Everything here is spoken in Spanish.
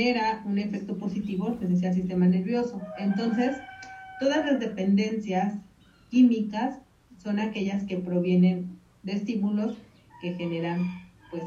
genera un efecto positivo, les decía, al sistema nervioso. Entonces, todas las dependencias químicas son aquellas que provienen de estímulos que generan pues